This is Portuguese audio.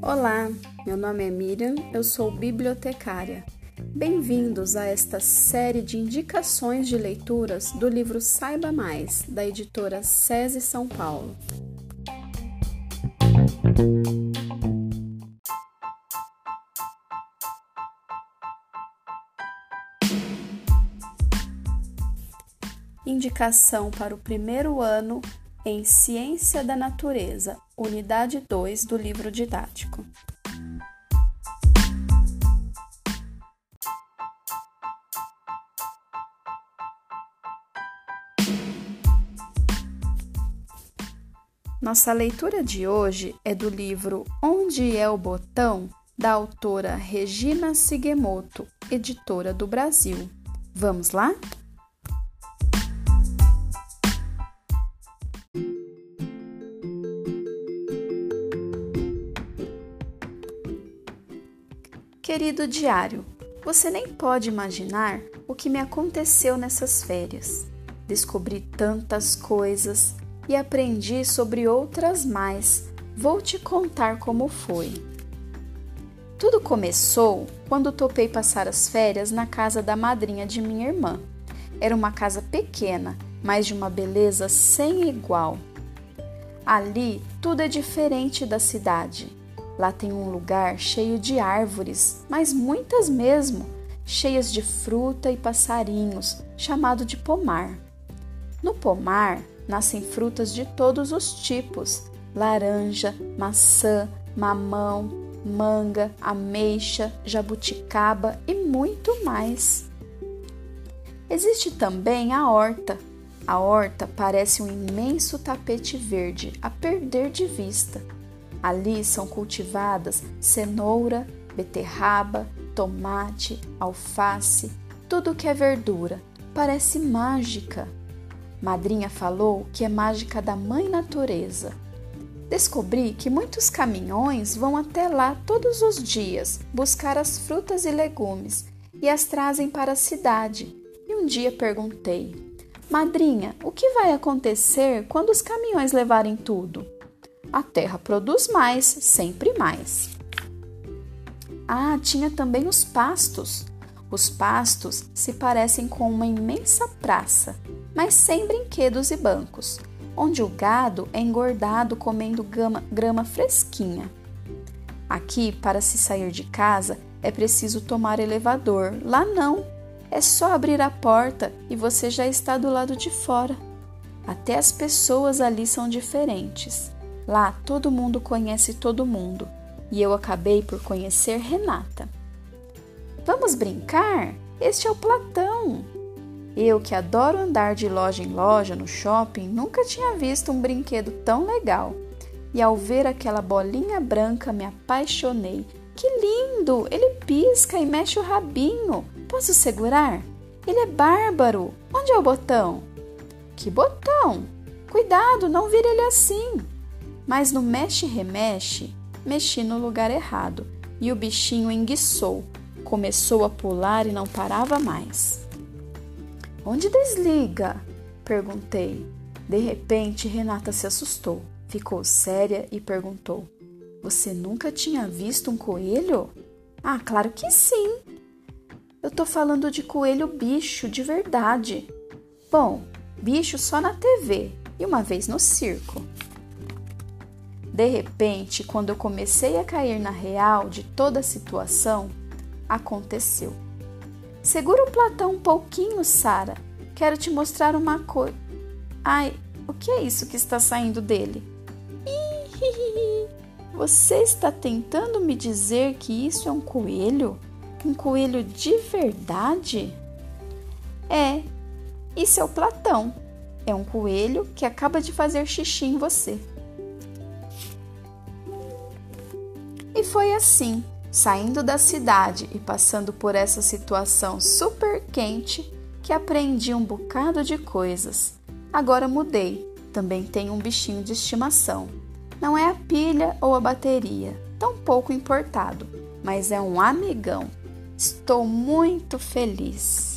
Olá, meu nome é Miriam, eu sou bibliotecária. Bem-vindos a esta série de indicações de leituras do livro Saiba Mais, da editora SESI São Paulo. Indicação para o primeiro ano em Ciência da Natureza, Unidade 2 do livro didático. Nossa leitura de hoje é do livro Onde é o Botão, da autora Regina Sigemoto, editora do Brasil. Vamos lá? Querido diário, você nem pode imaginar o que me aconteceu nessas férias. Descobri tantas coisas e aprendi sobre outras mais. Vou te contar como foi. Tudo começou quando topei passar as férias na casa da madrinha de minha irmã. Era uma casa pequena, mas de uma beleza sem igual. Ali tudo é diferente da cidade. Lá tem um lugar cheio de árvores, mas muitas mesmo, cheias de fruta e passarinhos, chamado de pomar. No pomar nascem frutas de todos os tipos: laranja, maçã, mamão, manga, ameixa, jabuticaba e muito mais. Existe também a horta. A horta parece um imenso tapete verde a perder de vista Ali são cultivadas cenoura, beterraba, tomate, alface, tudo que é verdura. Parece mágica. Madrinha falou que é mágica da mãe natureza. Descobri que muitos caminhões vão até lá todos os dias buscar as frutas e legumes e as trazem para a cidade. E um dia perguntei: Madrinha, o que vai acontecer quando os caminhões levarem tudo? A terra produz mais, sempre mais. Ah, tinha também os pastos. Os pastos se parecem com uma imensa praça, mas sem brinquedos e bancos, onde o gado é engordado comendo grama, grama fresquinha. Aqui, para se sair de casa, é preciso tomar elevador. Lá não. É só abrir a porta e você já está do lado de fora. Até as pessoas ali são diferentes. Lá todo mundo conhece todo mundo e eu acabei por conhecer Renata. Vamos brincar? Este é o Platão. Eu, que adoro andar de loja em loja no shopping, nunca tinha visto um brinquedo tão legal. E ao ver aquela bolinha branca, me apaixonei. Que lindo! Ele pisca e mexe o rabinho. Posso segurar? Ele é bárbaro. Onde é o botão? Que botão? Cuidado, não vire ele assim. Mas no mexe-remexe, mexi no lugar errado e o bichinho enguiçou, começou a pular e não parava mais. Onde desliga? perguntei. De repente, Renata se assustou, ficou séria e perguntou: Você nunca tinha visto um coelho? Ah, claro que sim. Eu tô falando de coelho bicho de verdade. Bom, bicho só na TV e uma vez no circo. De repente, quando eu comecei a cair na real de toda a situação, aconteceu. Segura o Platão um pouquinho, Sara. Quero te mostrar uma coisa. Ai, o que é isso que está saindo dele? Você está tentando me dizer que isso é um coelho? Um coelho de verdade? É, isso é o Platão. É um coelho que acaba de fazer xixi em você. Foi assim, saindo da cidade e passando por essa situação super quente, que aprendi um bocado de coisas. Agora mudei, também tenho um bichinho de estimação. Não é a pilha ou a bateria, tão pouco importado, mas é um amigão. Estou muito feliz.